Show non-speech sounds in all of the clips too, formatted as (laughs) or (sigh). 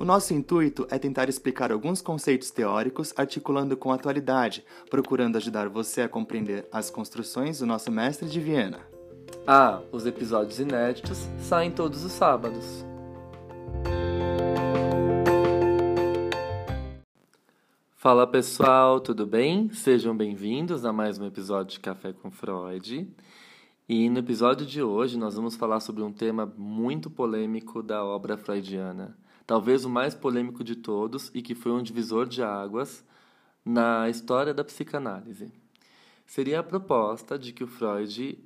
O nosso intuito é tentar explicar alguns conceitos teóricos articulando com a atualidade, procurando ajudar você a compreender as construções do nosso mestre de Viena. Ah, os episódios inéditos saem todos os sábados. Fala pessoal, tudo bem? Sejam bem-vindos a mais um episódio de Café com Freud. E no episódio de hoje nós vamos falar sobre um tema muito polêmico da obra freudiana talvez o mais polêmico de todos e que foi um divisor de águas na história da psicanálise. Seria a proposta de que o Freud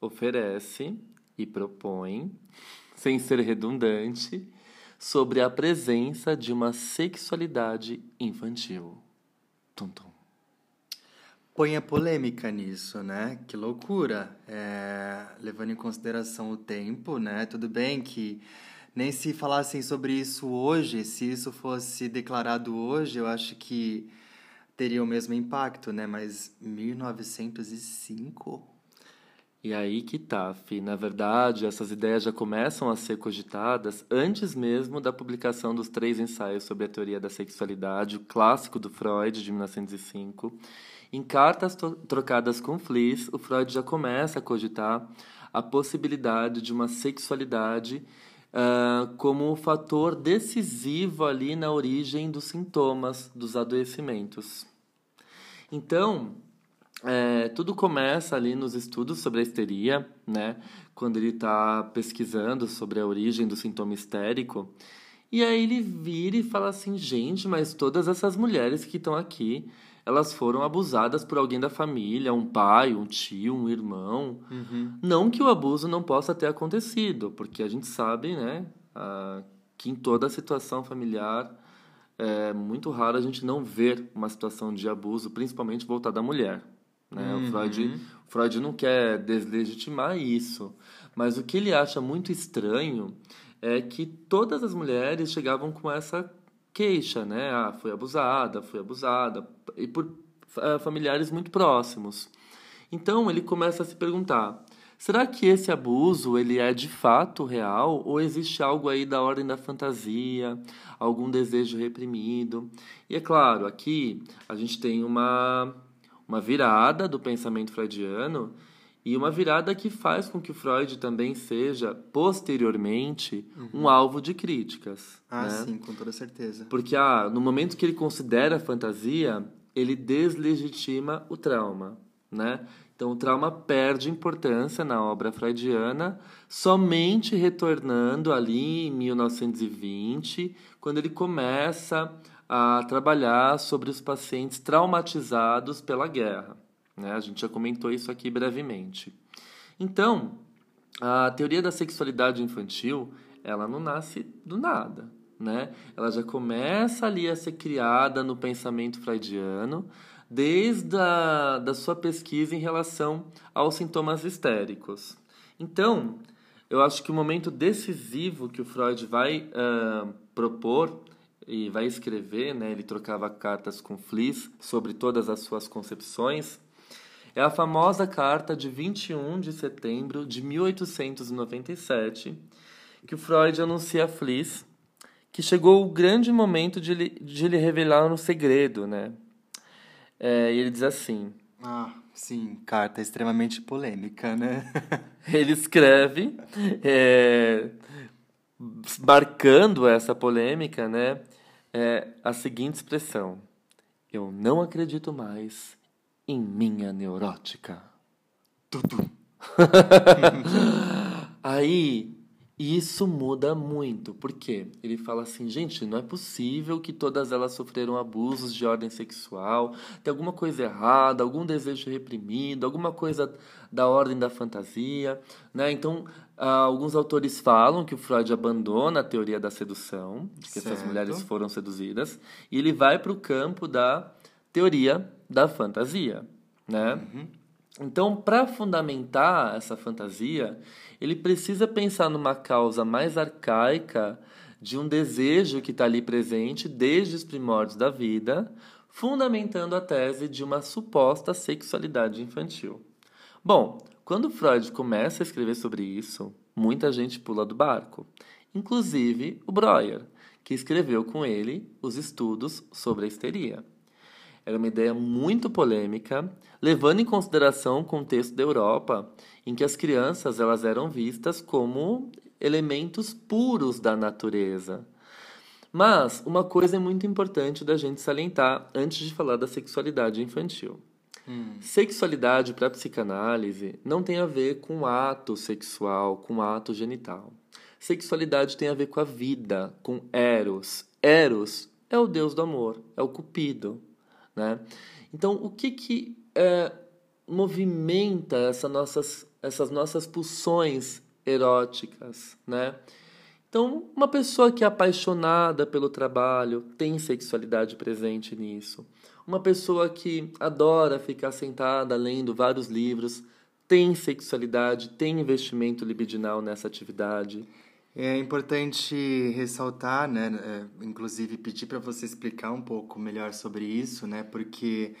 oferece e propõe, sem ser redundante, sobre a presença de uma sexualidade infantil. Tum, tum. Põe a polêmica nisso, né? Que loucura. É, levando em consideração o tempo, né? Tudo bem que nem se falassem sobre isso hoje, se isso fosse declarado hoje, eu acho que teria o mesmo impacto, né? Mas 1905? E aí que tá, Fi. Na verdade, essas ideias já começam a ser cogitadas antes mesmo da publicação dos três ensaios sobre a teoria da sexualidade, o clássico do Freud, de 1905. Em cartas trocadas com Fliss, o Freud já começa a cogitar a possibilidade de uma sexualidade uh, como um fator decisivo ali na origem dos sintomas dos adoecimentos. Então, é, tudo começa ali nos estudos sobre a histeria, né? Quando ele está pesquisando sobre a origem do sintoma histérico. E aí ele vira e fala assim, gente, mas todas essas mulheres que estão aqui, elas foram abusadas por alguém da família, um pai, um tio, um irmão. Uhum. Não que o abuso não possa ter acontecido, porque a gente sabe, né, que em toda situação familiar é muito raro a gente não ver uma situação de abuso, principalmente voltada à mulher. Né? Uhum. O Freud, Freud não quer deslegitimar isso, mas o que ele acha muito estranho é que todas as mulheres chegavam com essa queixa, né? Ah, foi abusada, foi abusada, e por uh, familiares muito próximos. Então ele começa a se perguntar: será que esse abuso ele é de fato real ou existe algo aí da ordem da fantasia, algum desejo reprimido? E é claro, aqui a gente tem uma uma virada do pensamento freudiano e uma virada que faz com que o Freud também seja, posteriormente, uhum. um alvo de críticas. Ah, né? sim, com toda certeza. Porque ah, no momento que ele considera a fantasia, ele deslegitima o trauma. Né? Então, o trauma perde importância na obra freudiana, somente retornando ali em 1920, quando ele começa a trabalhar sobre os pacientes traumatizados pela guerra. Né? A gente já comentou isso aqui brevemente. Então, a teoria da sexualidade infantil, ela não nasce do nada. Né? Ela já começa ali a ser criada no pensamento freudiano, desde a da sua pesquisa em relação aos sintomas histéricos. Então, eu acho que o momento decisivo que o Freud vai uh, propor e vai escrever, né, ele trocava cartas com Fliss sobre todas as suas concepções, é a famosa carta de 21 de setembro de 1897, que o Freud anuncia a Fliss que chegou o grande momento de lhe, de lhe revelar um segredo, né? É, e ele diz assim... Ah, sim, carta extremamente polêmica, né? (laughs) ele escreve, é, marcando essa polêmica, né? É, a seguinte expressão: Eu não acredito mais em minha neurótica. Tudo. (laughs) Aí isso muda muito, porque ele fala assim, gente, não é possível que todas elas sofreram abusos de ordem sexual, tem alguma coisa errada, algum desejo reprimido, alguma coisa da ordem da fantasia, né? Então, ah, alguns autores falam que o Freud abandona a teoria da sedução, de que certo. essas mulheres foram seduzidas, e ele vai para o campo da teoria da fantasia, né? Uhum. Então, para fundamentar essa fantasia, ele precisa pensar numa causa mais arcaica de um desejo que está ali presente desde os primórdios da vida, fundamentando a tese de uma suposta sexualidade infantil. Bom, quando Freud começa a escrever sobre isso, muita gente pula do barco, inclusive o Breuer, que escreveu com ele os estudos sobre a histeria. Era uma ideia muito polêmica, levando em consideração o contexto da Europa, em que as crianças elas eram vistas como elementos puros da natureza. Mas uma coisa é muito importante da gente salientar antes de falar da sexualidade infantil. Hum. Sexualidade para a psicanálise não tem a ver com ato sexual, com ato genital. Sexualidade tem a ver com a vida, com Eros. Eros é o deus do amor, é o cupido, né? Então, o que que é, movimenta essa nossas, essas nossas pulsões eróticas, né? Então, uma pessoa que é apaixonada pelo trabalho tem sexualidade presente nisso. Uma pessoa que adora ficar sentada lendo vários livros tem sexualidade, tem investimento libidinal nessa atividade. É importante ressaltar, né, é, inclusive pedir para você explicar um pouco melhor sobre isso, né, porque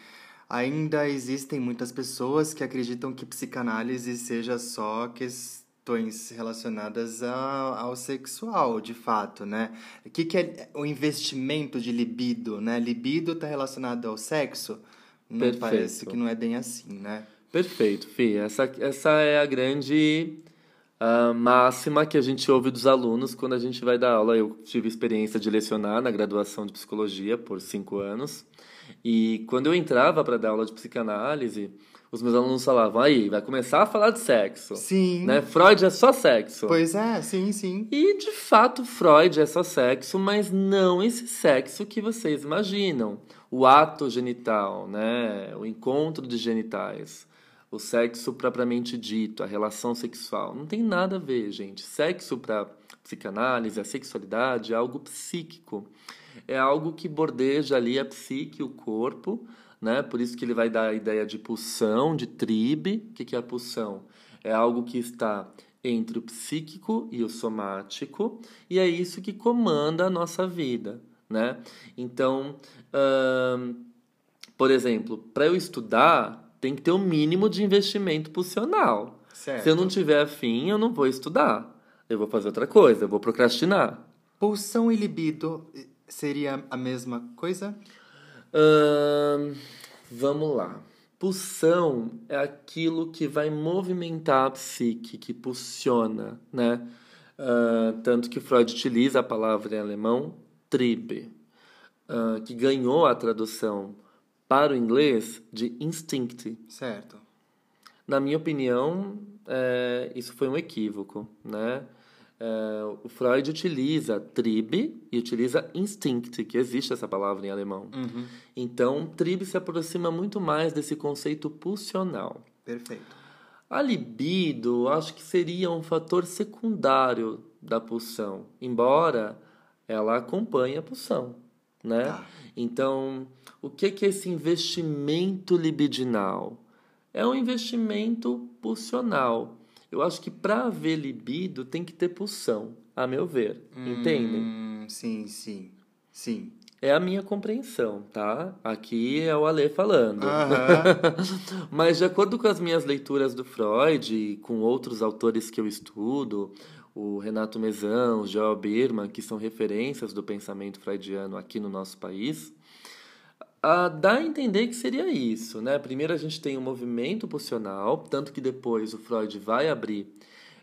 ainda existem muitas pessoas que acreditam que psicanálise seja só questões relacionadas ao, ao sexual, de fato, né? O que, que é o investimento de libido, né? Libido está relacionado ao sexo? Não Perfeito. parece que não é bem assim, né? Perfeito, Fih. Essa, essa é a grande a máxima que a gente ouve dos alunos quando a gente vai dar aula. Eu tive experiência de lecionar na graduação de psicologia por cinco anos. E quando eu entrava para dar aula de psicanálise, os meus alunos falavam, aí, vai começar a falar de sexo. Sim. Né? Freud é só sexo. Pois é, sim, sim. E, de fato, Freud é só sexo, mas não esse sexo que vocês imaginam. O ato genital, né? O encontro de genitais o sexo propriamente dito, a relação sexual. Não tem nada a ver, gente. Sexo para psicanálise, a sexualidade é algo psíquico. É algo que bordeja ali a psique, o corpo, né? Por isso que ele vai dar a ideia de pulsão, de tribe. O que é a pulsão? É algo que está entre o psíquico e o somático, e é isso que comanda a nossa vida, né? Então, hum, por exemplo, para eu estudar, tem que ter um mínimo de investimento pulsional. Certo. Se eu não tiver afim, eu não vou estudar. Eu vou fazer outra coisa, eu vou procrastinar. Pulsão e libido eh, seria a mesma coisa? Hum, vamos lá. Pulsão é aquilo que vai movimentar a psique, que pulsiona, né? Uh, tanto que Freud utiliza a palavra em alemão tribe, uh, que ganhou a tradução para o inglês de instinct. Certo. Na minha opinião, é, isso foi um equívoco, né? É, o Freud utiliza tribe e utiliza instinct, que existe essa palavra em alemão. Uhum. Então, tribe se aproxima muito mais desse conceito pulsional. Perfeito. A libido, acho que seria um fator secundário da pulsão, embora ela acompanhe a pulsão, né? Tá. Então, o que é esse investimento libidinal? É um investimento pulsional. Eu acho que para haver libido tem que ter pulsão, a meu ver. Hum, Entendem? Sim, sim. Sim. É a minha compreensão, tá? Aqui é o Ale falando. (laughs) Mas de acordo com as minhas leituras do Freud e com outros autores que eu estudo, o Renato Mezão, o Joel Birman, que são referências do pensamento freudiano aqui no nosso país, a dá a entender que seria isso, né? Primeiro a gente tem o um movimento pulsional, tanto que depois o Freud vai abrir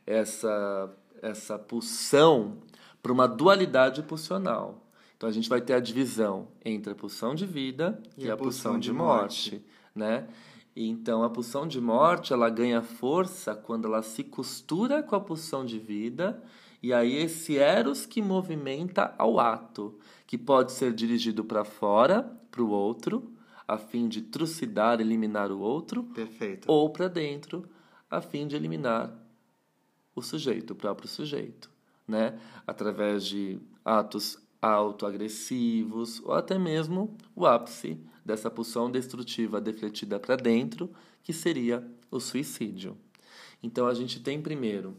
essa, essa pulsão para uma dualidade pulsional. Então a gente vai ter a divisão entre a pulsão de vida e, e a, pulsão, pulsão de, morte, morte, né? E então a pulsão de morte ela ganha força quando ela se costura com a pulsão de vida, e aí esse eros que movimenta ao ato, que pode ser dirigido para fora, para o outro, a fim de trucidar, eliminar o outro, Perfeito. ou para dentro, a fim de eliminar o sujeito, o próprio sujeito, né? Através de atos autoagressivos ou até mesmo o ápice dessa pulsão destrutiva defletida para dentro, que seria o suicídio. Então a gente tem primeiro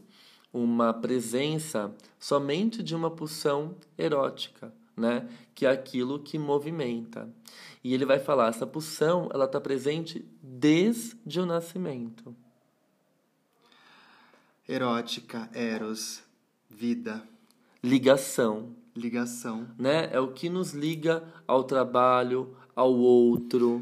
uma presença somente de uma pulsão erótica, né? Que é aquilo que movimenta. E ele vai falar essa pulsão, ela está presente desde o nascimento. Erótica, eros, vida, Ligação, ligação. né? É o que nos liga ao trabalho, ao outro.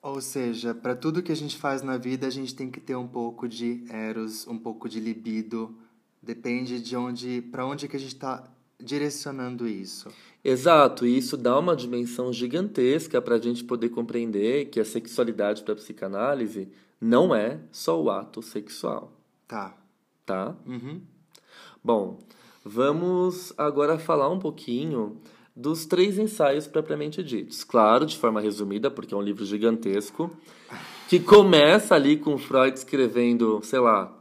Ou seja, para tudo que a gente faz na vida, a gente tem que ter um pouco de eros, um pouco de libido. Depende de onde, para onde que a gente está direcionando isso. Exato, e isso dá uma dimensão gigantesca para a gente poder compreender que a sexualidade para a psicanálise não é só o ato sexual, Tá. tá? Uhum. Bom, vamos agora falar um pouquinho dos três ensaios propriamente ditos. Claro, de forma resumida, porque é um livro gigantesco, que começa ali com Freud escrevendo, sei lá,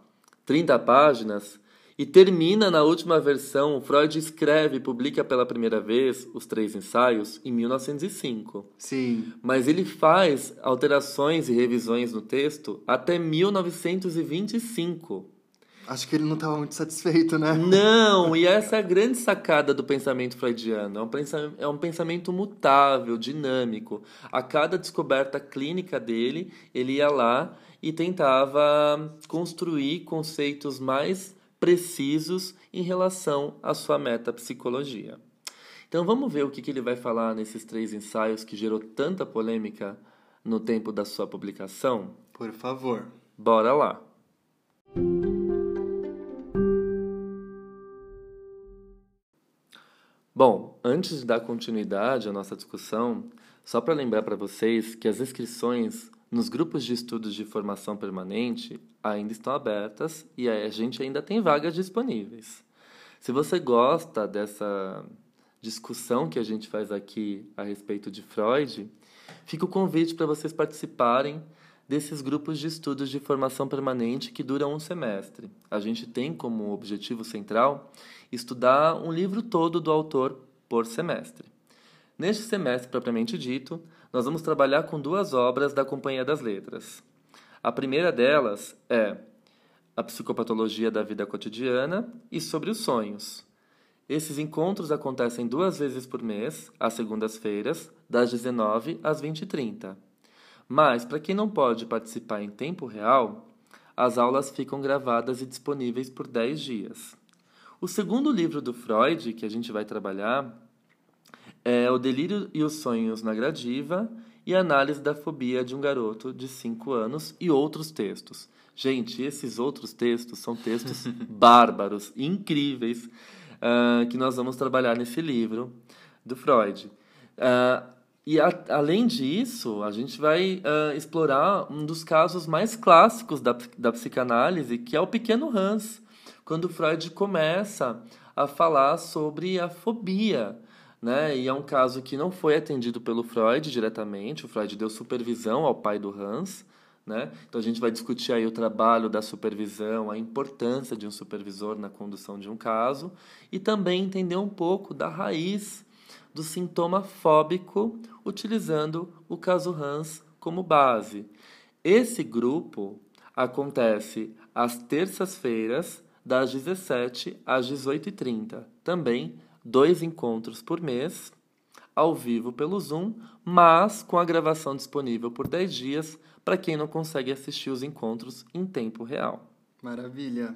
30 páginas e termina na última versão. Freud escreve e publica pela primeira vez os três ensaios em 1905. Sim. Mas ele faz alterações e revisões no texto até 1925. Acho que ele não estava muito satisfeito, né? Não, e (laughs) essa é a grande sacada do pensamento freudiano. É um pensamento, é um pensamento mutável, dinâmico. A cada descoberta clínica dele, ele ia lá e tentava construir conceitos mais precisos em relação à sua metapsicologia. Então vamos ver o que, que ele vai falar nesses três ensaios que gerou tanta polêmica no tempo da sua publicação? Por favor. Bora lá! Bom, antes de dar continuidade à nossa discussão, só para lembrar para vocês que as inscrições nos grupos de estudos de formação permanente ainda estão abertas e a gente ainda tem vagas disponíveis. Se você gosta dessa discussão que a gente faz aqui a respeito de Freud, fica o convite para vocês participarem desses grupos de estudos de formação permanente que duram um semestre. A gente tem como objetivo central estudar um livro todo do autor por semestre. Neste semestre propriamente dito, nós vamos trabalhar com duas obras da Companhia das Letras. A primeira delas é A Psicopatologia da Vida Cotidiana e Sobre os Sonhos. Esses encontros acontecem duas vezes por mês, às segundas-feiras, das 19 às 20h30. Mas, para quem não pode participar em tempo real, as aulas ficam gravadas e disponíveis por 10 dias. O segundo livro do Freud, que a gente vai trabalhar, é O Delírio e os Sonhos na Gradiva e Análise da Fobia de um Garoto de 5 anos e outros textos. Gente, esses outros textos são textos (laughs) bárbaros, incríveis, uh, que nós vamos trabalhar nesse livro do Freud. Uh, e a, além disso, a gente vai uh, explorar um dos casos mais clássicos da, da psicanálise, que é o pequeno Hans, quando Freud começa a falar sobre a fobia. Né? E é um caso que não foi atendido pelo Freud diretamente, o Freud deu supervisão ao pai do Hans. Né? Então a gente vai discutir aí o trabalho da supervisão, a importância de um supervisor na condução de um caso e também entender um pouco da raiz do sintoma fóbico, utilizando o caso Hans como base. Esse grupo acontece às terças-feiras, das 17 às 18h30. Também dois encontros por mês, ao vivo pelo Zoom, mas com a gravação disponível por 10 dias para quem não consegue assistir os encontros em tempo real. Maravilha.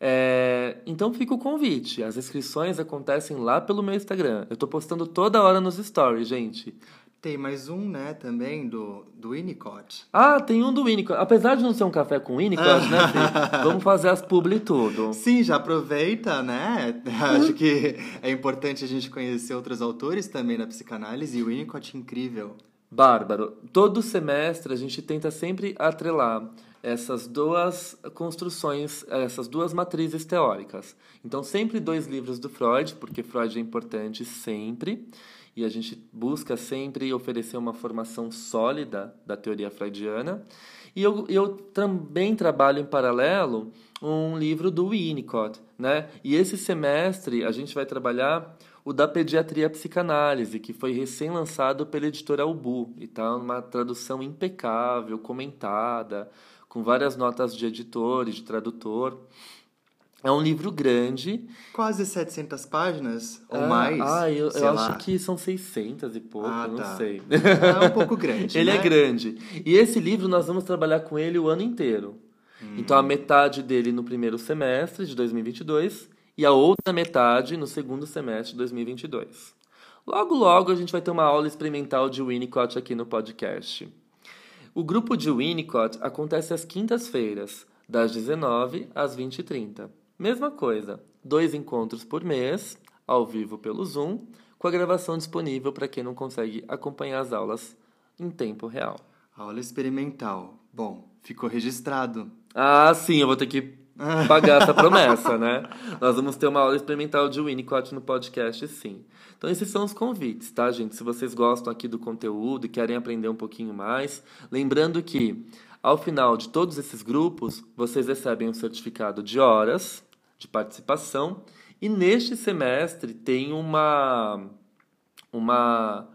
É, então fica o convite. As inscrições acontecem lá pelo meu Instagram. Eu tô postando toda hora nos stories, gente. Tem mais um, né, também, do, do Winnicott. Ah, tem um do Winnicott. Apesar de não ser um café com Winnicott, né, (laughs) Fê? Vamos fazer as publi tudo. Sim, já aproveita, né? (laughs) Acho que é importante a gente conhecer outros autores também na psicanálise. E o Winnicott é incrível. Bárbaro, todo semestre a gente tenta sempre atrelar essas duas construções, essas duas matrizes teóricas. Então, sempre dois livros do Freud, porque Freud é importante sempre, e a gente busca sempre oferecer uma formação sólida da teoria freudiana. E eu, eu também trabalho em paralelo um livro do Winnicott, né? E esse semestre a gente vai trabalhar o da Pediatria Psicanálise, que foi recém-lançado pela editora Ubu, e tá uma tradução impecável, comentada, com várias notas de editor e de tradutor. É um livro grande. Quase 700 páginas ou ah, mais? Ah, eu, eu acho que são 600 e pouco, ah, não tá. sei. É um pouco grande. (laughs) ele né? é grande. E esse livro nós vamos trabalhar com ele o ano inteiro. Hum. Então a metade dele no primeiro semestre de 2022 e a outra metade no segundo semestre de 2022. Logo, logo a gente vai ter uma aula experimental de Winnicott aqui no podcast. O grupo de Winnicott acontece às quintas-feiras, das 19 às 20h30. Mesma coisa, dois encontros por mês, ao vivo pelo Zoom, com a gravação disponível para quem não consegue acompanhar as aulas em tempo real. Aula experimental. Bom, ficou registrado. Ah, sim, eu vou ter que (laughs) pagar essa promessa, né? Nós vamos ter uma aula experimental de Winnicott no podcast, sim. Então, esses são os convites, tá, gente? Se vocês gostam aqui do conteúdo e querem aprender um pouquinho mais, lembrando que, ao final de todos esses grupos, vocês recebem um certificado de horas de participação e neste semestre tem uma uma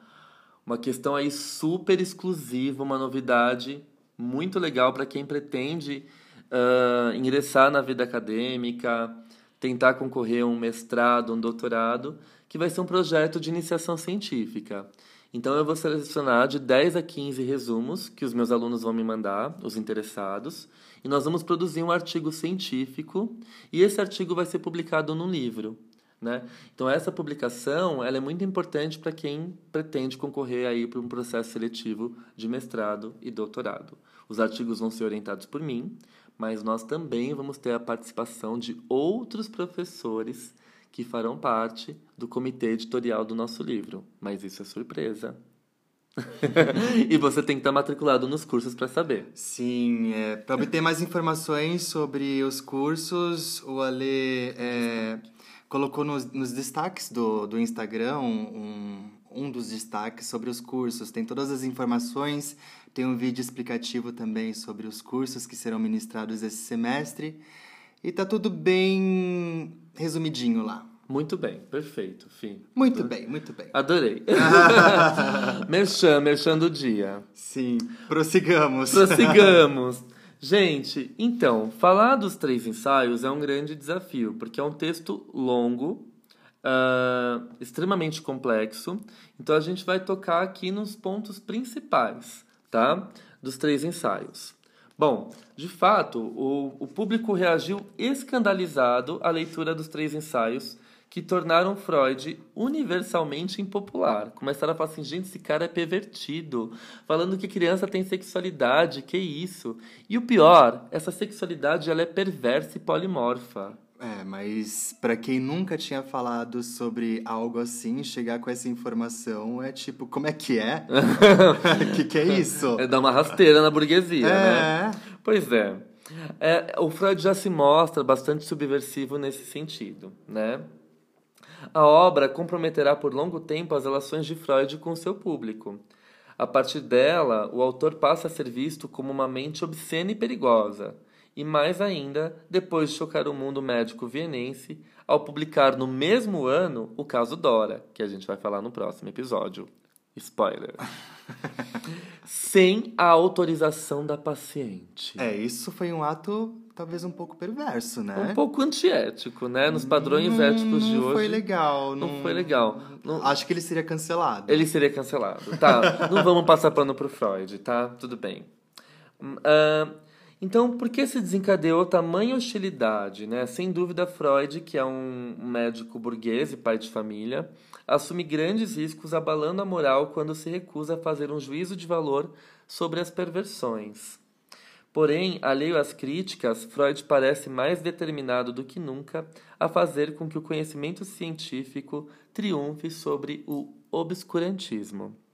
uma questão aí super exclusiva, uma novidade muito legal para quem pretende uh, ingressar na vida acadêmica, tentar concorrer a um mestrado, um doutorado, que vai ser um projeto de iniciação científica. Então eu vou selecionar de 10 a 15 resumos que os meus alunos vão me mandar, os interessados, e nós vamos produzir um artigo científico, e esse artigo vai ser publicado num livro. Né? Então essa publicação ela é muito importante para quem pretende concorrer aí para um processo seletivo de mestrado e doutorado. Os artigos vão ser orientados por mim, mas nós também vamos ter a participação de outros professores que farão parte do comitê editorial do nosso livro. Mas isso é surpresa. (laughs) e você tem que estar matriculado nos cursos para saber. Sim, é, para obter mais informações sobre os cursos, o Ale é, colocou nos, nos, destaques do, do Instagram um, um dos destaques sobre os cursos. Tem todas as informações tem um vídeo explicativo também sobre os cursos que serão ministrados esse semestre. E tá tudo bem resumidinho lá. Muito bem, perfeito, fim. Muito bem, muito bem. Adorei. (laughs) merchan, merchan do dia. Sim, prossigamos. Prossigamos. (laughs) Gente, então, falar dos três ensaios é um grande desafio, porque é um texto longo, uh, extremamente complexo. Então, a gente vai tocar aqui nos pontos principais tá? dos três ensaios. Bom, de fato, o, o público reagiu escandalizado à leitura dos três ensaios que tornaram Freud universalmente impopular. Começaram a falar assim, gente, esse cara é pervertido, falando que criança tem sexualidade, que isso? E o pior, essa sexualidade ela é perversa e polimorfa. É, mas para quem nunca tinha falado sobre algo assim, chegar com essa informação é tipo, como é que é? O (laughs) que, que é isso? É dar uma rasteira na burguesia, é. né? Pois é. é. O Freud já se mostra bastante subversivo nesse sentido, né? A obra comprometerá por longo tempo as relações de Freud com seu público. A partir dela, o autor passa a ser visto como uma mente obscena e perigosa, e mais ainda depois de chocar o mundo médico vienense ao publicar no mesmo ano o caso Dora, que a gente vai falar no próximo episódio. Spoiler. (laughs) Sem a autorização da paciente. É, isso foi um ato talvez um pouco perverso, né? Um pouco antiético, né? Nos padrões hum, éticos de hoje. Não foi legal. Não, não foi legal. Não... Acho que ele seria cancelado. Ele seria cancelado. Tá, não vamos passar pano pro Freud, tá? Tudo bem. Uh, então, por que se desencadeou tamanha hostilidade? Né? Sem dúvida, Freud, que é um médico burguês e pai de família, assume grandes riscos abalando a moral quando se recusa a fazer um juízo de valor sobre as perversões. Porém, alheio às críticas, Freud parece mais determinado do que nunca a fazer com que o conhecimento científico triunfe sobre o obscurantismo.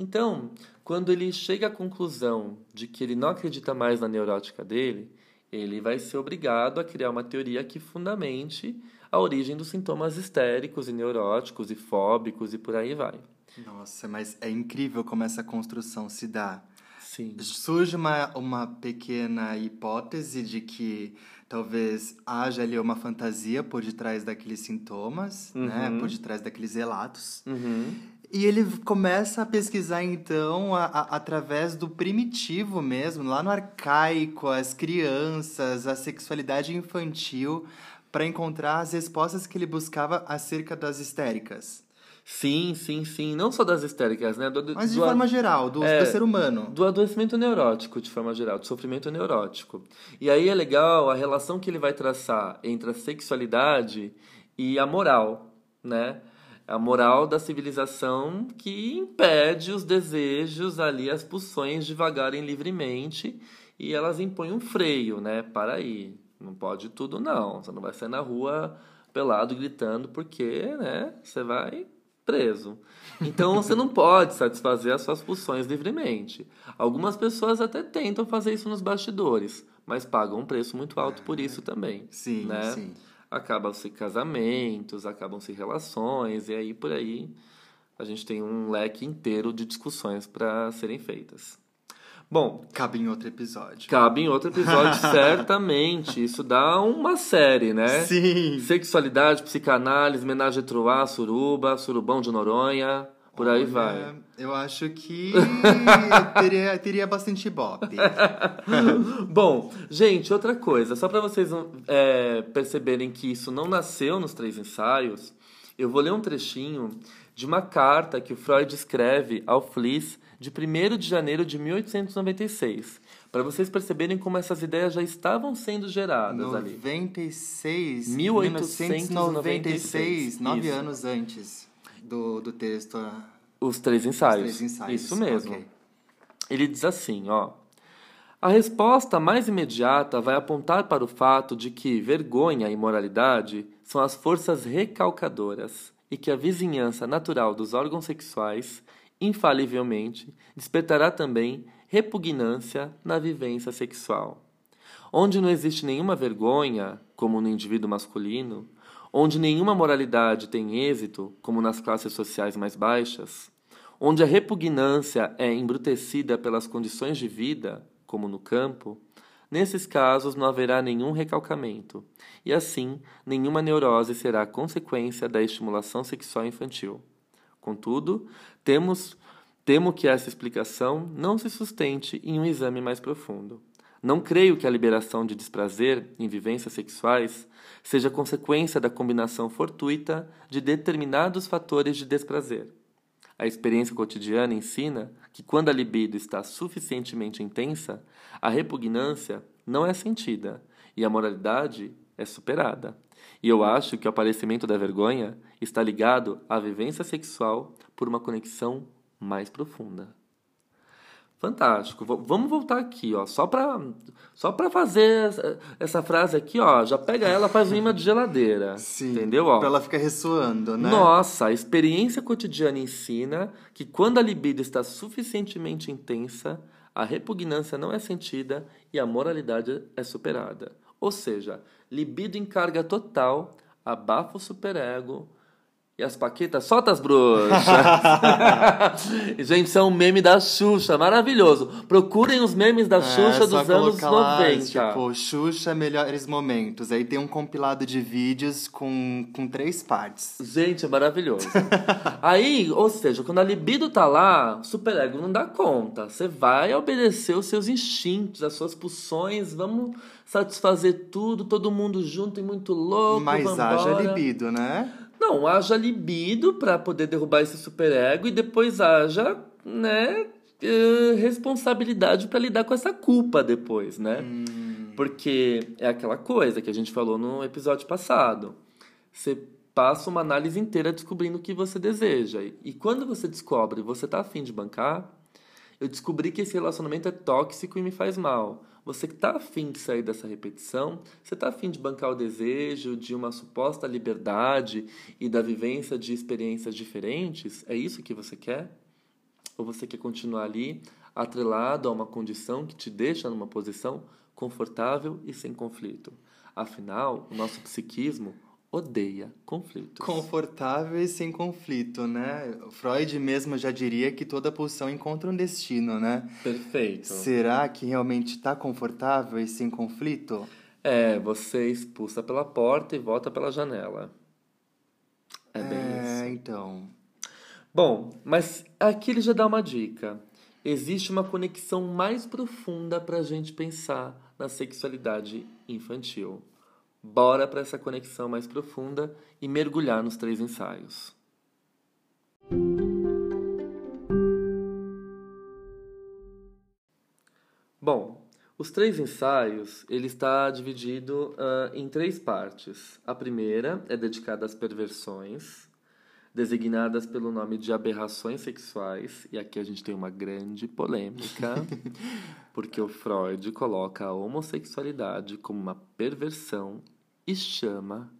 Então, quando ele chega à conclusão de que ele não acredita mais na neurótica dele, ele vai ser obrigado a criar uma teoria que fundamente a origem dos sintomas histéricos e neuróticos e fóbicos e por aí vai. Nossa, mas é incrível como essa construção se dá. Sim. Surge uma, uma pequena hipótese de que talvez haja ali uma fantasia por detrás daqueles sintomas, né? Uhum. Por detrás daqueles relatos. Uhum. E ele começa a pesquisar, então, a, a- através do primitivo mesmo, lá no arcaico, as crianças, a sexualidade infantil, para encontrar as respostas que ele buscava acerca das histéricas. Sim, sim, sim. Não só das histéricas, né? Do, Mas de do- forma geral, do, é, do ser humano. do adoecimento neurótico, de forma geral, do sofrimento neurótico. E aí é legal a relação que ele vai traçar entre a sexualidade e a moral, né? A moral da civilização que impede os desejos ali, as pulsões de vagarem livremente e elas impõem um freio, né? Para aí, não pode tudo não. Você não vai sair na rua pelado gritando porque, né? Você vai preso. Então você não pode satisfazer as suas pulsões livremente. Algumas pessoas até tentam fazer isso nos bastidores, mas pagam um preço muito alto por isso também. Sim, né? sim. Acabam-se casamentos, acabam-se relações, e aí por aí a gente tem um leque inteiro de discussões para serem feitas. Bom, Cabe em outro episódio. cabe em outro episódio, (laughs) certamente. Isso dá uma série, né? Sim. Sexualidade, psicanálise, homenagem a Troá, suruba, surubão de Noronha, por aí Olha, vai. Eu acho que (laughs) teria, teria bastante ibope. (laughs) Bom, gente, outra coisa, só para vocês é, perceberem que isso não nasceu nos três ensaios, eu vou ler um trechinho de uma carta que o Freud escreve ao Fliss de 1 de janeiro de 1896, para vocês perceberem como essas ideias já estavam sendo geradas ali. 96, 1896, 1996, nove anos antes do, do texto. Os três ensaios. Os três ensaios, Isso mesmo. ok. Ele diz assim, ó. A resposta mais imediata vai apontar para o fato de que vergonha e moralidade são as forças recalcadoras e que a vizinhança natural dos órgãos sexuais, infalivelmente, despertará também repugnância na vivência sexual. Onde não existe nenhuma vergonha, como no indivíduo masculino, onde nenhuma moralidade tem êxito, como nas classes sociais mais baixas, onde a repugnância é embrutecida pelas condições de vida, como no campo, nesses casos não haverá nenhum recalcamento, e assim nenhuma neurose será consequência da estimulação sexual infantil. Contudo, temos temo que essa explicação não se sustente em um exame mais profundo. Não creio que a liberação de desprazer em vivências sexuais seja consequência da combinação fortuita de determinados fatores de desprazer. A experiência cotidiana ensina que quando a libido está suficientemente intensa, a repugnância não é sentida e a moralidade é superada. E eu acho que o aparecimento da vergonha está ligado à vivência sexual por uma conexão mais profunda. Fantástico. V- vamos voltar aqui, ó, só para só para fazer essa, essa frase aqui, ó, já pega ela, faz um imã de geladeira. Sim. Entendeu, ó? Pra ela ficar ressoando, né? Nossa, a experiência cotidiana ensina que quando a libido está suficientemente intensa, a repugnância não é sentida e a moralidade é superada. Ou seja, libido em carga total, abafa o superego e as paquetas, solta as bruxas. (laughs) Gente, isso é um meme da Xuxa, maravilhoso. Procurem os memes da É, Xuxa só dos anos colocar lá, 90. Tipo, Xuxa Melhores Momentos. Aí tem um compilado de vídeos com, com três partes. Gente, é maravilhoso. (laughs) Aí, ou seja, quando a libido tá lá, o superego não dá conta. Você vai obedecer os seus instintos, as suas pulsões, vamos satisfazer tudo, todo mundo junto e muito louco. Mas vambora. haja libido, né? Não, haja libido pra poder derrubar esse superego e depois haja, né, eh, responsabilidade pra lidar com essa culpa depois, né? Porque é aquela coisa que a gente falou no episódio passado. Você passa uma análise inteira descobrindo o que você deseja. E quando você descobre, você tá afim de bancar, eu descobri que esse relacionamento é tóxico e me faz mal. Você que tá afim de sair dessa repetição, você tá afim de bancar o desejo de uma suposta liberdade e da vivência de experiências diferentes? É isso que você quer? Ou você quer continuar ali atrelado a uma condição que te deixa numa posição confortável e sem conflito? Afinal, o nosso psiquismo odeia conflitos. Confortável e sem conflito, né? Freud mesmo já diria que toda pulsão encontra um destino, né? Perfeito. Será que realmente está confortável e sem conflito? É, você expulsa pela porta e volta pela janela. É bem é, isso. então. Bom, mas aqui ele já dá uma dica. Existe uma conexão mais profunda para a gente pensar na sexualidade infantil. Bora para essa conexão mais profunda e mergulhar nos três ensaios. Bom, os três ensaios ele está dividido uh, em três partes. A primeira é dedicada às perversões, designadas pelo nome de aberrações sexuais, e aqui a gente tem uma grande polêmica, (laughs) porque o Freud coloca a homossexualidade como uma perversão e chama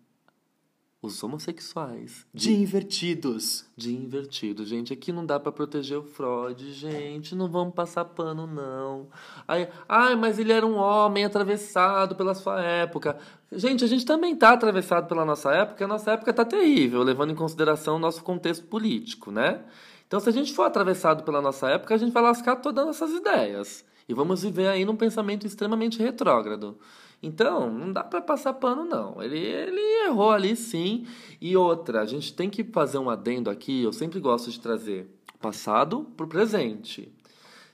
os homossexuais de, de invertidos. De invertidos. Gente, aqui não dá para proteger o Freud, gente. Não vamos passar pano, não. Ai, ai, mas ele era um homem atravessado pela sua época. Gente, a gente também tá atravessado pela nossa época. A nossa época tá terrível, levando em consideração o nosso contexto político, né? Então, se a gente for atravessado pela nossa época, a gente vai lascar todas as nossas ideias. E vamos viver aí num pensamento extremamente retrógrado. Então, não dá para passar pano, não. Ele, ele errou ali sim. E outra, a gente tem que fazer um adendo aqui, eu sempre gosto de trazer passado para o presente.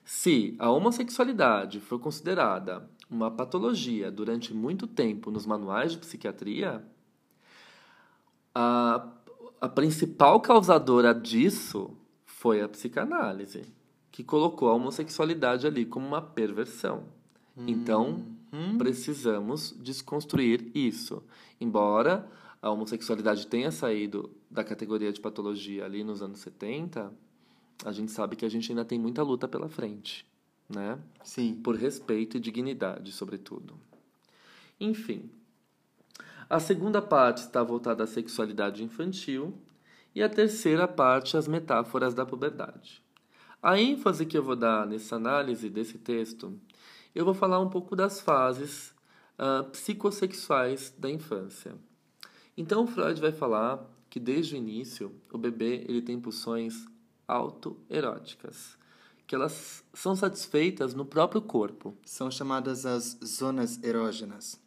Se a homossexualidade foi considerada uma patologia durante muito tempo nos manuais de psiquiatria, a, a principal causadora disso foi a psicanálise, que colocou a homossexualidade ali como uma perversão. Hum. Então, Hum? Precisamos desconstruir isso. Embora a homossexualidade tenha saído da categoria de patologia ali nos anos 70, a gente sabe que a gente ainda tem muita luta pela frente, né? Sim. Por respeito e dignidade, sobretudo. Enfim, a segunda parte está voltada à sexualidade infantil e a terceira parte às metáforas da puberdade. A ênfase que eu vou dar nessa análise desse texto eu vou falar um pouco das fases uh, psicossexuais da infância. Então, Freud vai falar que desde o início o bebê ele tem pulsões autoeróticas, que elas são satisfeitas no próprio corpo. São chamadas as zonas erógenas.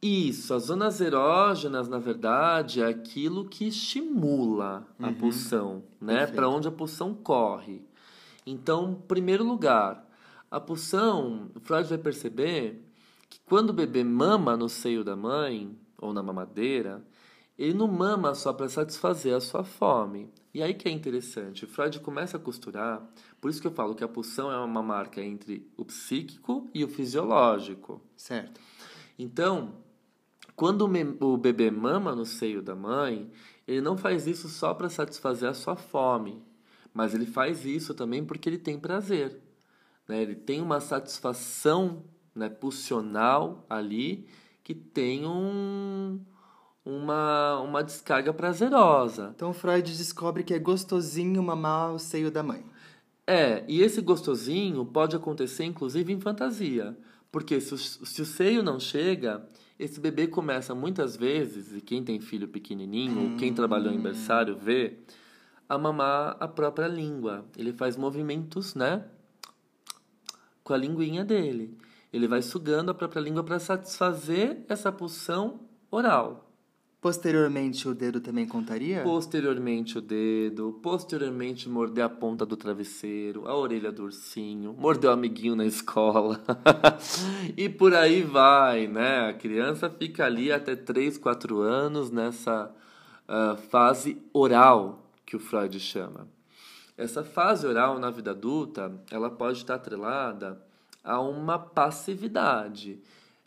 Isso, as zonas erógenas, na verdade, é aquilo que estimula a uhum. pulsão, né? Para onde a pulsão corre. Então, primeiro lugar, a pulsão, Freud vai perceber que quando o bebê mama no seio da mãe, ou na mamadeira, ele não mama só para satisfazer a sua fome. E aí que é interessante, Freud começa a costurar, por isso que eu falo que a pulsão é uma marca entre o psíquico e o fisiológico. Certo. Então, quando o bebê mama no seio da mãe, ele não faz isso só para satisfazer a sua fome, mas ele faz isso também porque ele tem prazer. Né? Ele tem uma satisfação né, pulsional ali que tem um, uma, uma descarga prazerosa. Então Freud descobre que é gostosinho mamar o seio da mãe. É, e esse gostosinho pode acontecer inclusive em fantasia. Porque se o, se o seio não chega, esse bebê começa muitas vezes, e quem tem filho pequenininho, hum. quem trabalhou em berçário vê, a mamar a própria língua. Ele faz movimentos, né? Com a linguinha dele. Ele vai sugando a própria língua para satisfazer essa pulsão oral. Posteriormente, o dedo também contaria? Posteriormente, o dedo. Posteriormente, morder a ponta do travesseiro, a orelha do ursinho, morder o amiguinho na escola. (laughs) e por aí vai, né? A criança fica ali até 3, 4 anos nessa uh, fase oral, que o Freud chama. Essa fase oral na vida adulta, ela pode estar atrelada a uma passividade.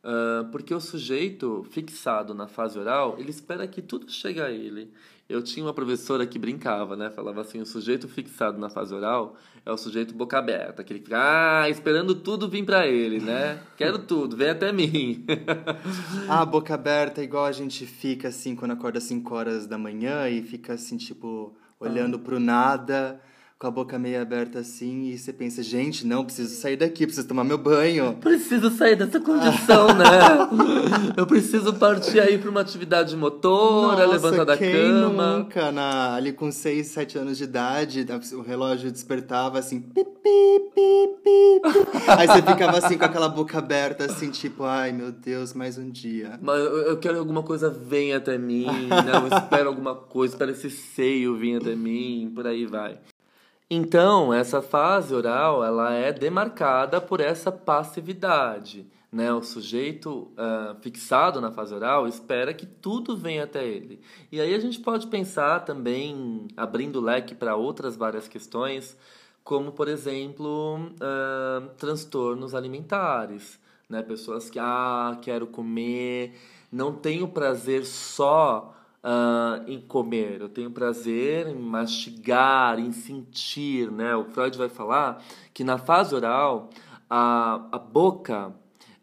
Uh, porque o sujeito fixado na fase oral, ele espera que tudo chegue a ele. Eu tinha uma professora que brincava, né? Falava assim, o sujeito fixado na fase oral é o sujeito boca aberta, que ele fica ah, esperando tudo vir para ele, né? Quero tudo, vem até mim. (laughs) ah, boca aberta, igual a gente fica assim quando acorda às 5 horas da manhã e fica assim, tipo, olhando ah. pro nada com a boca meio aberta assim, e você pensa, gente, não, preciso sair daqui, preciso tomar meu banho. Preciso sair dessa (laughs) condição, né? Eu preciso partir aí para uma atividade motora, Nossa, levantar da quem cama. nunca, na, ali com 6, 7 anos de idade, o relógio despertava assim, pi, pi, pi, pi. Aí você ficava assim com aquela boca aberta, assim, tipo, ai meu Deus, mais um dia. Mas eu eu quero que alguma coisa venha até mim, né? Eu espero alguma coisa, espero esse seio vir até mim, por aí vai. Então, essa fase oral, ela é demarcada por essa passividade, né? O sujeito ah, fixado na fase oral espera que tudo venha até ele. E aí a gente pode pensar também, abrindo o leque para outras várias questões, como, por exemplo, ah, transtornos alimentares, né? Pessoas que, ah, quero comer, não tenho prazer só ah, em comer, eu tenho prazer em mastigar, em sentir, né? O Freud vai falar que na fase oral a, a boca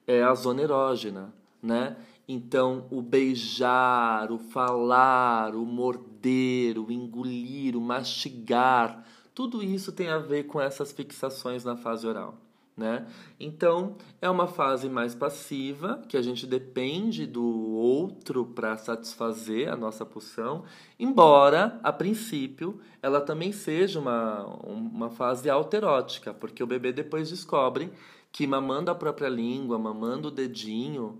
é a zona erógena, né? Então, o beijar, o falar, o morder, o engolir, o mastigar, tudo isso tem a ver com essas fixações na fase oral. Né? Então, é uma fase mais passiva, que a gente depende do outro para satisfazer a nossa pulsão, embora, a princípio, ela também seja uma, uma fase alterótica, porque o bebê depois descobre que mamando a própria língua, mamando o dedinho,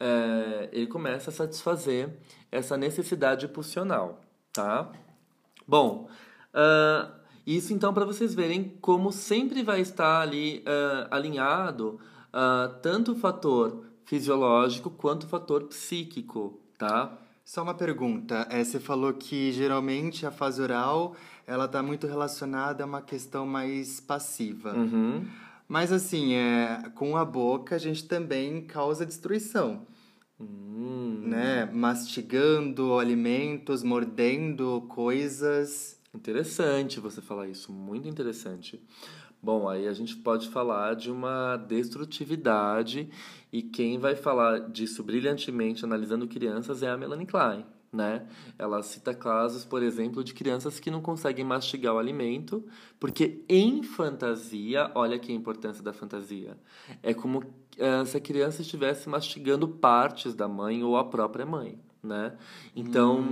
é, ele começa a satisfazer essa necessidade pulsional, tá? Bom, ah, isso então para vocês verem como sempre vai estar ali ah, alinhado ah, tanto o fator fisiológico quanto o fator psíquico, tá? Só uma pergunta, é, você falou que geralmente a fase oral, ela está muito relacionada a uma questão mais passiva. Uhum. Mas assim, é, com a boca a gente também causa destruição, Hum, né? Mastigando alimentos, mordendo coisas. Interessante você falar isso, muito interessante. Bom, aí a gente pode falar de uma destrutividade e quem vai falar disso brilhantemente analisando crianças é a Melanie Klein, né? Ela cita casos, por exemplo, de crianças que não conseguem mastigar o alimento porque em fantasia, olha aqui a importância da fantasia, é como eh, se a criança estivesse mastigando partes da mãe ou a própria mãe, né? Então,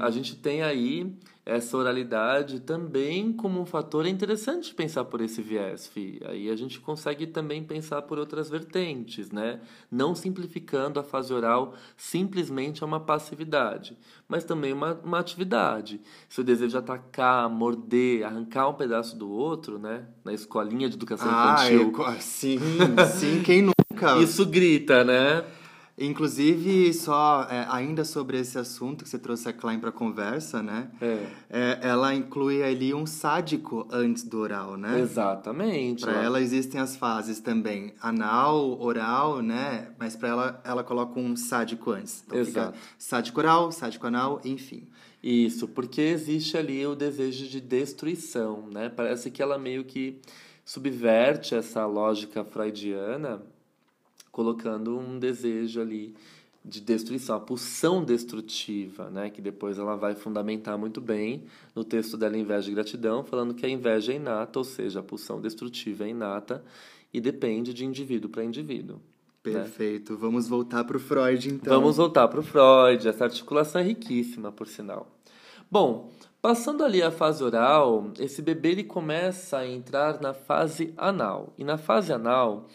a gente tem aí essa oralidade também como um fator é interessante pensar por esse viés, Fi. Aí a gente consegue também pensar por outras vertentes, né? Não simplificando a fase oral simplesmente a uma passividade, mas também uma, uma atividade. Se eu desejo atacar, morder, arrancar um pedaço do outro, né? Na escolinha de educação Ah, infantil. é, co- sim, sim, quem nunca? Isso grita, né? Inclusive, só é, ainda sobre esse assunto que você trouxe a Klein para conversa, né? É. É, ela inclui ali um sádico antes do oral, né? Exatamente. Para ela existem as fases também, anal, oral, né? Mas para ela, ela coloca um sádico antes. Então Exato. fica sádico oral, sádico anal, enfim. Isso, porque existe ali o desejo de destruição, né? Parece que ela meio que subverte essa lógica freudiana, colocando um desejo ali de destruição, a pulsão destrutiva, né? Que depois ela vai fundamentar muito bem no texto dela Inveja e Gratidão, falando que a inveja é inata, ou seja, a pulsão destrutiva é inata e depende de indivíduo para indivíduo. né? Perfeito. Vamos voltar pro Freud, então. Vamos voltar para o Freud. Essa articulação é riquíssima, por sinal. Bom, passando ali a fase oral, esse bebê ele começa a entrar na fase anal. E na fase anal,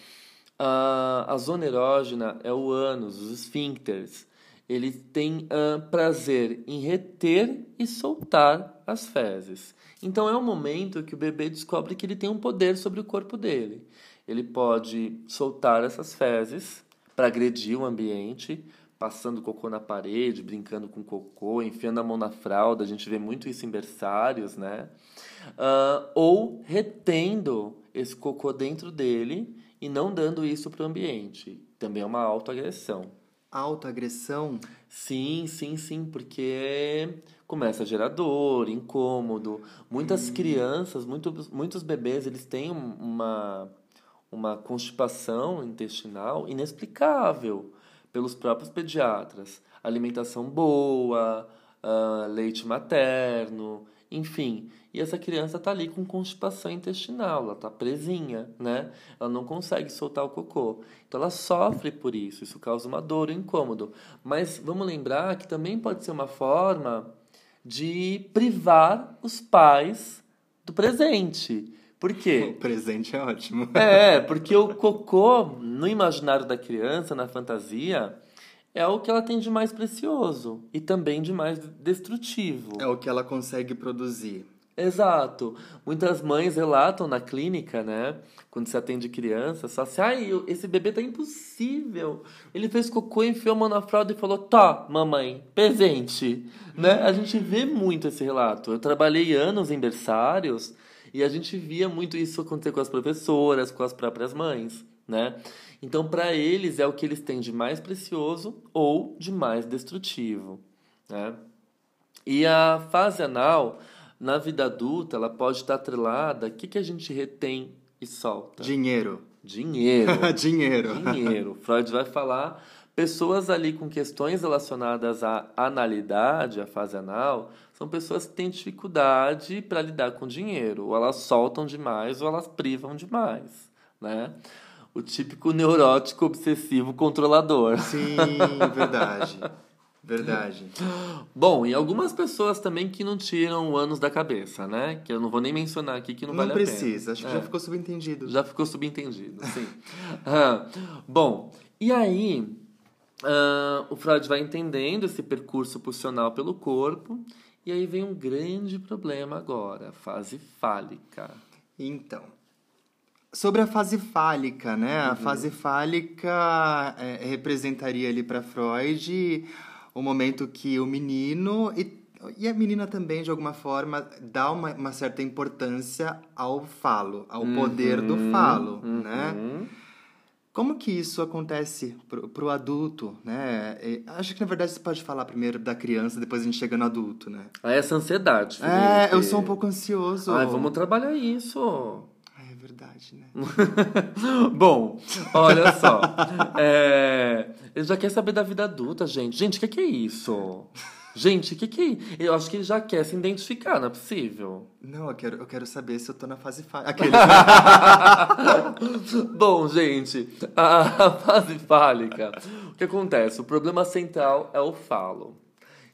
a, a zona erógena é o ânus, os esfíncteres. Ele tem ah, prazer em reter e soltar as fezes. Então é o momento que o bebê descobre que ele tem um poder sobre o corpo dele. Ele pode soltar essas fezes para agredir o ambiente, passando cocô na parede, brincando com cocô, enfiando a mão na fralda. A gente vê muito isso em berçários, né? Ah, ou retendo esse cocô dentro dele e não dando isso para o ambiente. Também é uma autoagressão. Autoagressão. Sim, sim, sim, porque começa a gerar dor, incômodo. Muitas crianças, muitos, muitos bebês, eles têm um- uma, uma constipação intestinal inexplicável pelos próprios pediatras. Alimentação boa, ah, leite materno, enfim. E essa criança está ali com constipação intestinal, ela está presinha, né? Ela não consegue soltar o cocô. Então ela sofre por isso, isso causa uma dor, um incômodo. Mas vamos lembrar que também pode ser uma forma de privar os pais do presente. Por quê? (laughs) O presente é ótimo. É, porque o cocô, no imaginário da criança, na fantasia, é o que ela tem de mais precioso e também de mais destrutivo. É o que ela consegue produzir. Exato. Muitas mães relatam na clínica, né? Quando se atende criança, só assim, ai, esse bebê tá impossível. Ele fez cocô, enfiou a mão na fralda e falou, tá, mamãe, presente. Né? A gente vê muito esse relato. Eu trabalhei anos em berçários e a gente via muito isso acontecer com as professoras, com as próprias mães, né? Então, para eles, é o que eles têm de mais precioso ou de mais destrutivo, né? E a fase anal na vida adulta, ela pode estar atrelada. O que, que a gente retém e solta? Dinheiro. Dinheiro. (laughs) Dinheiro. Dinheiro. Freud vai falar. Pessoas ali com questões relacionadas à analidade, à fase anal, são pessoas que têm dificuldade para lidar com dinheiro. Ou elas soltam demais ou elas privam demais, né? O típico neurótico obsessivo controlador. Sim, (laughs) verdade. Verdade. Bom, e algumas pessoas também que não tiram anos da cabeça, né? Que eu não vou nem mencionar aqui que não, não vale precisa, a pena. Não precisa, acho que é. já ficou subentendido. Já ficou subentendido, sim. (laughs) ah, bom, e aí ah, o Freud vai entendendo esse percurso pulsional pelo corpo, e aí vem um grande problema agora, fase fálica. Então, Sobre a fase fálica, né? Uhum. A fase fálica é, representaria ali para Freud o momento que o menino e, e a menina também, de alguma forma, dá uma, uma certa importância ao falo, ao uhum. poder do falo, uhum. né? Como que isso acontece para o adulto, né? Acho que, na verdade, você pode falar primeiro da criança, depois a gente chega no adulto, né? Ah, essa ansiedade. Felipe. É, eu sou um pouco ansioso. Ai, vamos trabalhar isso verdade, né? (laughs) Bom, olha só. é, ele já quer saber da vida adulta, gente. Gente, o que, que, é isso? Gente, o que, que é Eu acho que ele já quer se identificar, não é possível? Não, eu quero, eu quero saber se eu tô na fase fálica. (laughs) Aquele... (laughs) Bom, gente, a, a fase fálica, o que acontece? O problema central é o falo.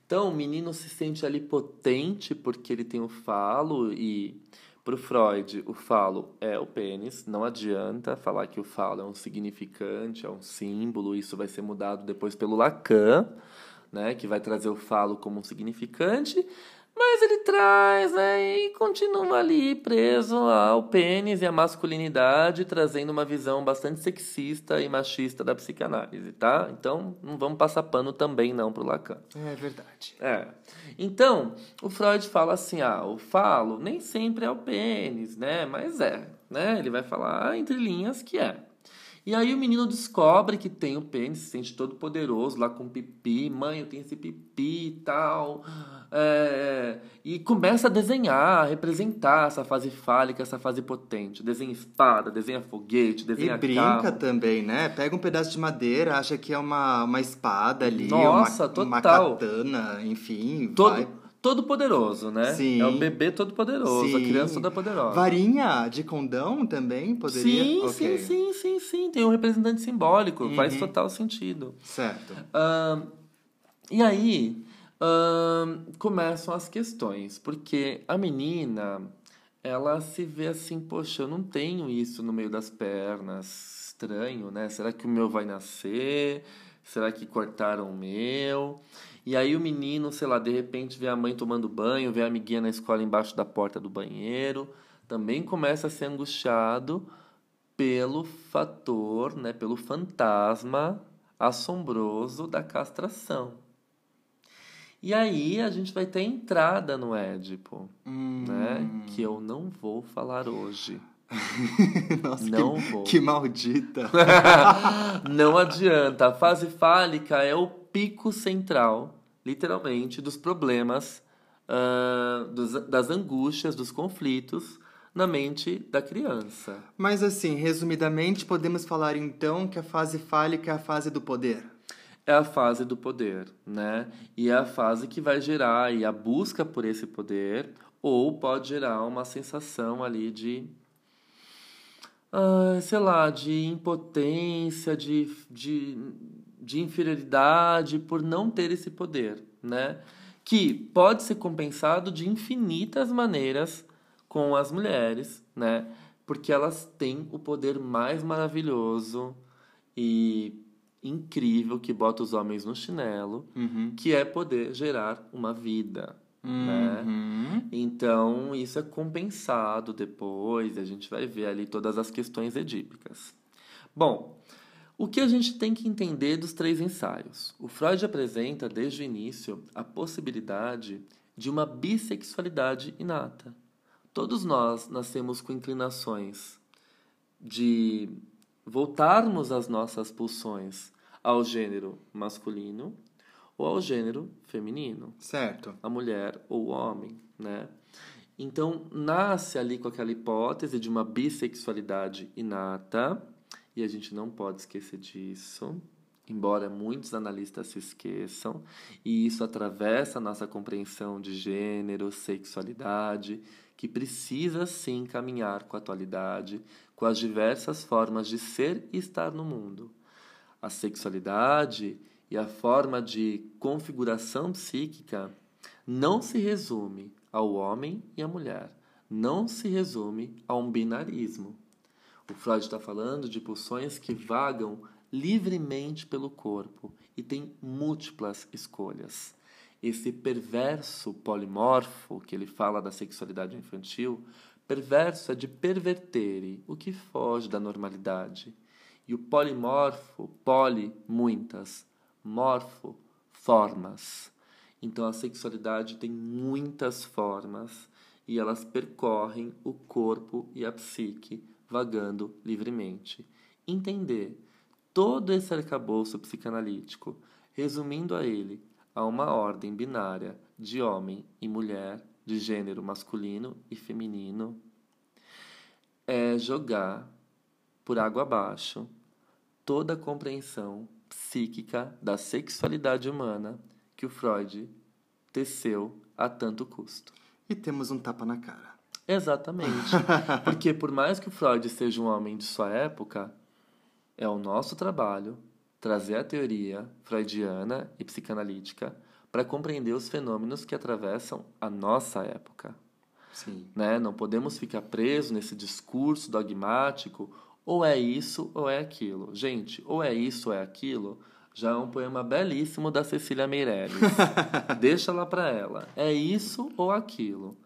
Então, o menino se sente ali potente porque ele tem o falo e para o Freud, o falo é o pênis. Não adianta falar que o falo é um significante, é um símbolo. Isso vai ser mudado depois pelo Lacan, né, que vai trazer o falo como um significante. Mas ele traz, né, e continua ali preso ao pênis e à masculinidade, trazendo uma visão bastante sexista e machista da psicanálise, tá? Então, não vamos passar pano também não pro Lacan. É verdade. É. Então, o Freud fala assim, ah, o falo nem sempre é o pênis, né? Mas é, né? Ele vai falar entre linhas que é. E aí o menino descobre que tem o pênis, se sente todo poderoso lá com pipi. Mãe, eu tenho esse pipi e tal. É, e começa a desenhar, a representar essa fase fálica, essa fase potente. Desenha espada, desenha foguete, desenha E brinca carro. também, né? Pega um pedaço de madeira, acha que é uma, uma espada ali. Nossa, uma, total. Uma katana, enfim. Todo, vai todo poderoso, né? Sim. É o bebê todo poderoso, Sim. a criança toda poderosa. Varinha de condão também poderia? Sim, okay. sim, sim, sim, sim. Tem um representante simbólico, Uhum. faz total sentido. Certo. Ahn, e aí ahn, começam as questões, porque a menina ela se vê assim, poxa, eu não tenho isso no meio das pernas, estranho, né? Será que o meu vai nascer? Será que cortaram o meu? E aí o menino, sei lá, de repente vê a mãe tomando banho, vê a amiguinha na escola embaixo da porta do banheiro, também começa a ser angustiado pelo fator, né, pelo fantasma assombroso da castração. E aí a gente vai ter entrada no Édipo, Hum. né, que eu não vou falar hoje. (laughs) Nossa, Não que, vou. que maldita. (laughs) não adianta. A fase fálica é o pico central, literalmente, dos problemas, ah, dos- das angústias, dos conflitos na mente da criança. Mas assim, resumidamente, podemos falar então que a fase fálica é a fase do poder. É a fase do poder, né? E é a fase que vai gerar aí a busca por esse poder ou pode gerar uma sensação ali de ah, sei lá, de impotência, de, de, de inferioridade por não ter esse poder, né? Que pode ser compensado de infinitas maneiras com as mulheres, né? Porque elas têm o poder mais maravilhoso e incrível que bota os homens no chinelo, Uhum. que é poder gerar uma vida, né? Uhum. Então, isso é compensado depois, a gente vai ver ali todas as questões edípicas. Bom, o que a gente tem que entender dos três ensaios? O Freud apresenta desde o início a possibilidade de uma bissexualidade inata. Todos nós nascemos com inclinações de voltarmos as nossas pulsões ao gênero masculino ou ao gênero feminino Certo. a mulher ou o homem, né? Então, nasce ali com aquela hipótese de uma bissexualidade inata, e a gente não pode esquecer disso, embora muitos analistas se esqueçam, e isso atravessa a nossa compreensão de gênero, sexualidade, que precisa sim caminhar com a atualidade, com as diversas formas de ser e estar no mundo. A sexualidade e a forma de configuração psíquica não se resume ao homem e à mulher, não se resume a um binarismo. O Freud está falando de pulsões que vagam livremente pelo corpo e têm múltiplas escolhas. Esse perverso polimorfo que ele fala da sexualidade infantil, perverso é de pervertere o que foge da normalidade. E o polimorfo, poli, muitas, morfo, formas. Então a sexualidade tem muitas formas e elas percorrem o corpo e a psique, vagando livremente. Entender todo esse arcabouço psicanalítico, resumindo a ele a uma ordem binária de homem e mulher, de gênero masculino e feminino, é jogar por água abaixo toda a compreensão psíquica da sexualidade humana que o Freud teceu a tanto custo. E temos um tapa na cara. Exatamente. (laughs) Porque por mais que o Freud seja um homem de sua época, é o nosso trabalho trazer a teoria freudiana e psicanalítica para compreender os fenômenos que atravessam a nossa época. Sim. Né? Não podemos ficar presos nesse discurso dogmático, ou é isso ou é aquilo. Gente, ou é isso ou é aquilo, já é um poema belíssimo da Cecília Meirelles. (laughs) Deixa lá para ela. É isso ou aquilo.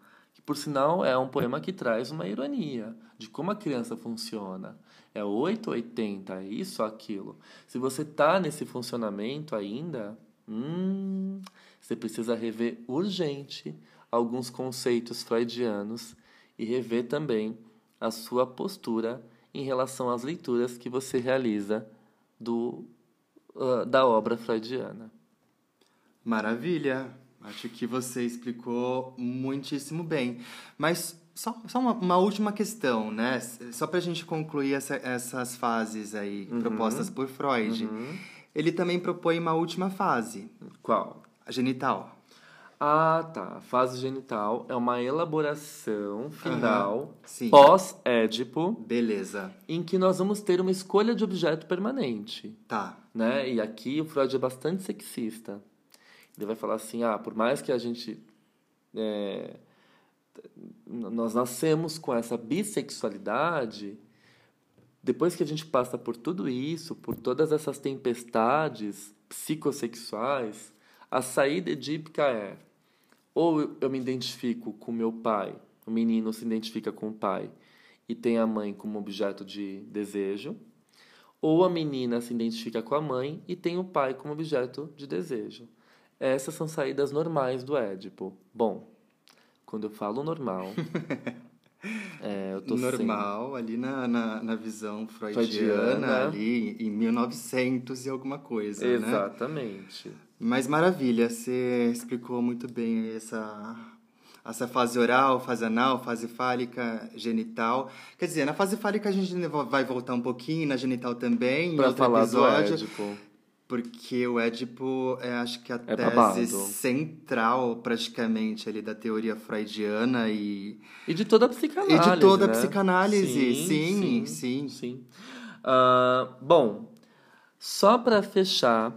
Por sinal é um poema que traz uma ironia de como a criança funciona. É 8 ou 80, é isso aquilo. Se você tá nesse funcionamento ainda, hum, você precisa rever urgente alguns conceitos freudianos e rever também a sua postura em relação às leituras que você realiza do, uh, da obra freudiana. Maravilha! Acho que você explicou muitíssimo bem. Mas só, só uma, uma última questão, né? Só para a gente concluir essa, essas fases aí propostas por Freud. Ele também propõe uma última fase, Qual? a genital. Ah, tá. A fase genital é uma elaboração final Sim. pós-édipo Beleza. em que nós vamos ter uma escolha de objeto permanente. Tá. né? E aqui o Freud é bastante sexista. Ele vai falar assim, ah, por mais que a gente é, nós nascemos com essa bissexualidade, depois que a gente passa por tudo isso, por todas essas tempestades psicossexuais, a saída edípica é ou eu- me identifico com meu pai, o menino se identifica com o pai e tem a mãe como objeto de desejo, ou a menina se identifica com a mãe e tem o pai como objeto de desejo. Essas são saídas normais do Édipo. Bom, quando eu falo normal, (laughs) é, eu tô Normal, ali na, na, na visão freudiana, Freudiana. ali em 1900 e alguma coisa, sem... né? Exatamente. Mas maravilha, você explicou muito bem essa, essa fase oral, fase anal, fase fálica, genital. Quer dizer, na fase fálica a gente vai voltar um pouquinho, na genital também, em outro falar episódio. do Édipo. Porque o Édipo é, acho que a É tese babado. central, praticamente, ali da teoria freudiana e... E de toda a psicanálise. E de toda a né? psicanálise, sim, sim. sim. Ah, bom, só para fechar,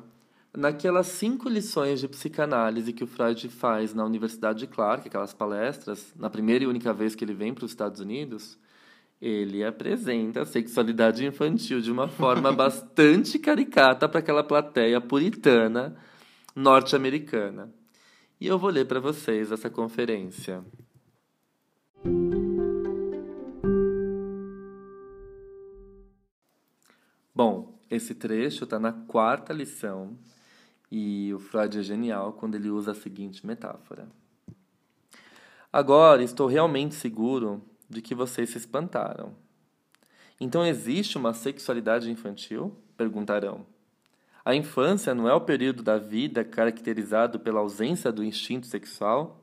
naquelas cinco lições de psicanálise que o Freud faz na Universidade de Clark, aquelas palestras, na primeira e única vez que ele vem para os Estados Unidos, ele apresenta a sexualidade infantil de uma forma (laughs) bastante caricata para aquela plateia puritana norte-americana. E eu vou ler para vocês essa conferência. Bom, esse trecho está na quarta lição e o Freud é genial quando ele usa a seguinte metáfora. Agora estou realmente seguro de que vocês se espantaram. Então existe uma sexualidade infantil? Perguntarão. A infância não é o período da vida caracterizado pela ausência do instinto sexual?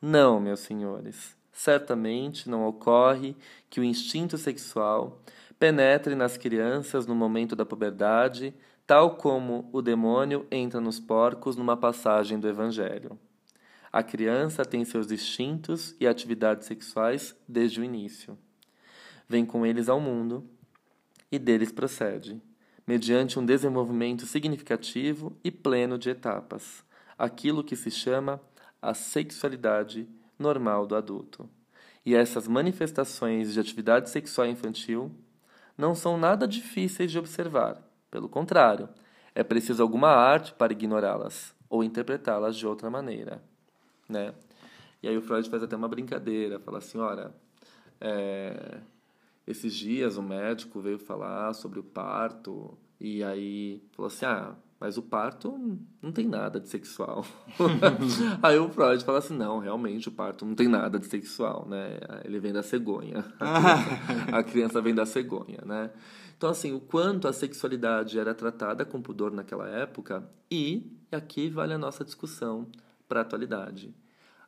Não, meus senhores. Certamente não ocorre que o instinto sexual penetre nas crianças no momento da puberdade, tal como o demônio entra nos porcos numa passagem do Evangelho. A criança tem seus instintos e atividades sexuais desde o início. Vem com eles ao mundo e deles procede, mediante um desenvolvimento significativo e pleno de etapas, aquilo que se chama a sexualidade normal do adulto. E essas manifestações de atividade sexual infantil não são nada difíceis de observar. Pelo contrário, é preciso alguma arte para ignorá-las ou interpretá-las de outra maneira, né? E aí o Freud faz até uma brincadeira, fala assim, olha, é, esses dias o médico veio falar sobre o parto e aí falou assim, ah, mas o parto não tem nada de sexual. (laughs) aí o Freud fala assim, não, realmente o parto não tem nada de sexual, né? Ele vem da cegonha. (laughs) A criança vem da cegonha, né? Então, assim, o quanto a sexualidade era tratada com pudor naquela época e aqui vale a nossa discussão para a atualidade.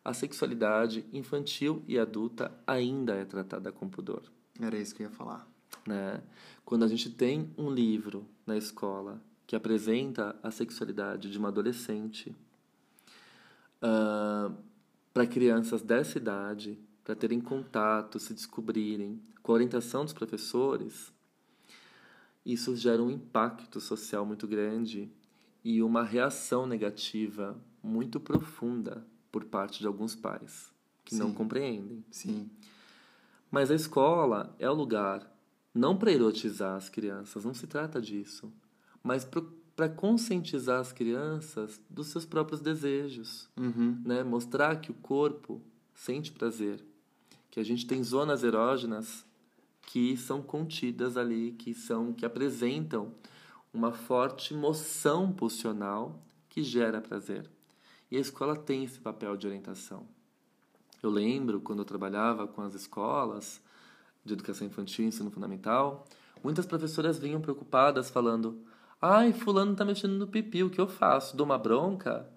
A sexualidade infantil e adulta ainda é tratada com pudor Era isso que eu ia falar. né? Quando a gente tem um livro na escola que apresenta a sexualidade de uma adolescente para crianças dessa idade, para terem contato, se descobrirem, com a orientação dos professores, isso gera um impacto social muito grande e uma reação negativa muito profunda por parte de alguns pais que não Sim. compreendem. Sim. Mas a escola é o lugar não para erotizar as crianças, não se trata disso, mas para conscientizar as crianças dos seus próprios desejos, Uhum. né? Mostrar que o corpo sente prazer, que a gente tem zonas erógenas que são contidas ali, que são que apresentam uma forte moção pulsional que gera prazer. E a escola tem esse papel de orientação. Eu lembro quando eu trabalhava com as escolas de educação infantil e ensino fundamental, muitas professoras vinham preocupadas falando: "Ai, fulano tá mexendo no pipi, o que eu faço? Dou uma bronca?"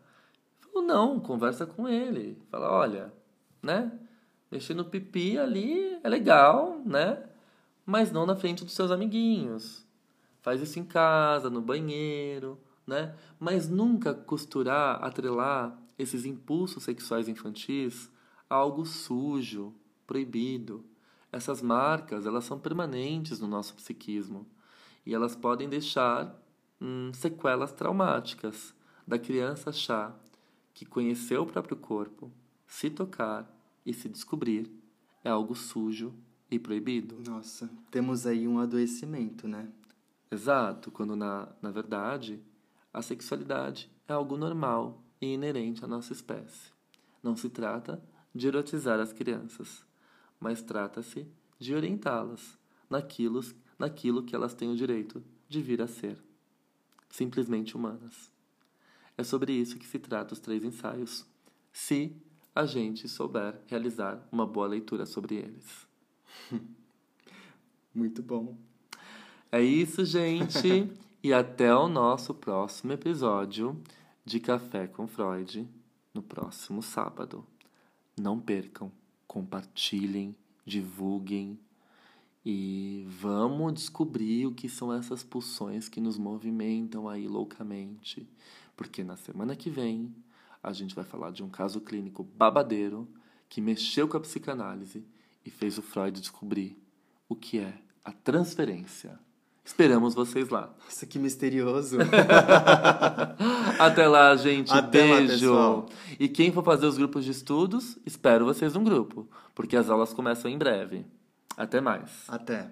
Eu falo: "Não, conversa com ele. Fala: "Olha, né? Mexer no pipi ali é legal, né? Mas não na frente dos seus amiguinhos. Faz isso em casa, no banheiro, né? Mas nunca costurar, atrelar esses impulsos sexuais infantis a algo sujo, proibido. Essas marcas, elas são permanentes no nosso psiquismo e elas podem deixar hum, sequelas traumáticas da criança achar que conhecer o próprio corpo, se tocar e se descobrir é algo sujo e proibido. Nossa, temos aí um adoecimento, né? Exato, quando na, na verdade a sexualidade é algo normal e inerente à nossa espécie. Não se trata de erotizar as crianças, mas trata-se de orientá-las naquilo, naquilo que elas têm o direito de vir a ser simplesmente humanas. É sobre isso que se trata os três ensaios, se a gente souber realizar uma boa leitura sobre eles. (laughs) Muito bom. É isso, gente. (laughs) e até o nosso próximo episódio de Café com Freud no próximo sábado. Não percam, compartilhem, divulguem E vamos descobrir o que são essas pulsões que nos movimentam aí loucamente. Porque na semana que vem a gente vai falar de um caso clínico babadeiro que mexeu com a psicanálise e fez o Freud descobrir o que é a transferência. Esperamos vocês lá. Nossa, que misterioso. (laughs) Até lá, gente. Até lá, Beijo. pessoal. e quem for fazer os grupos de estudos, espero vocês no grupo, porque as aulas começam em breve. Até mais. Até.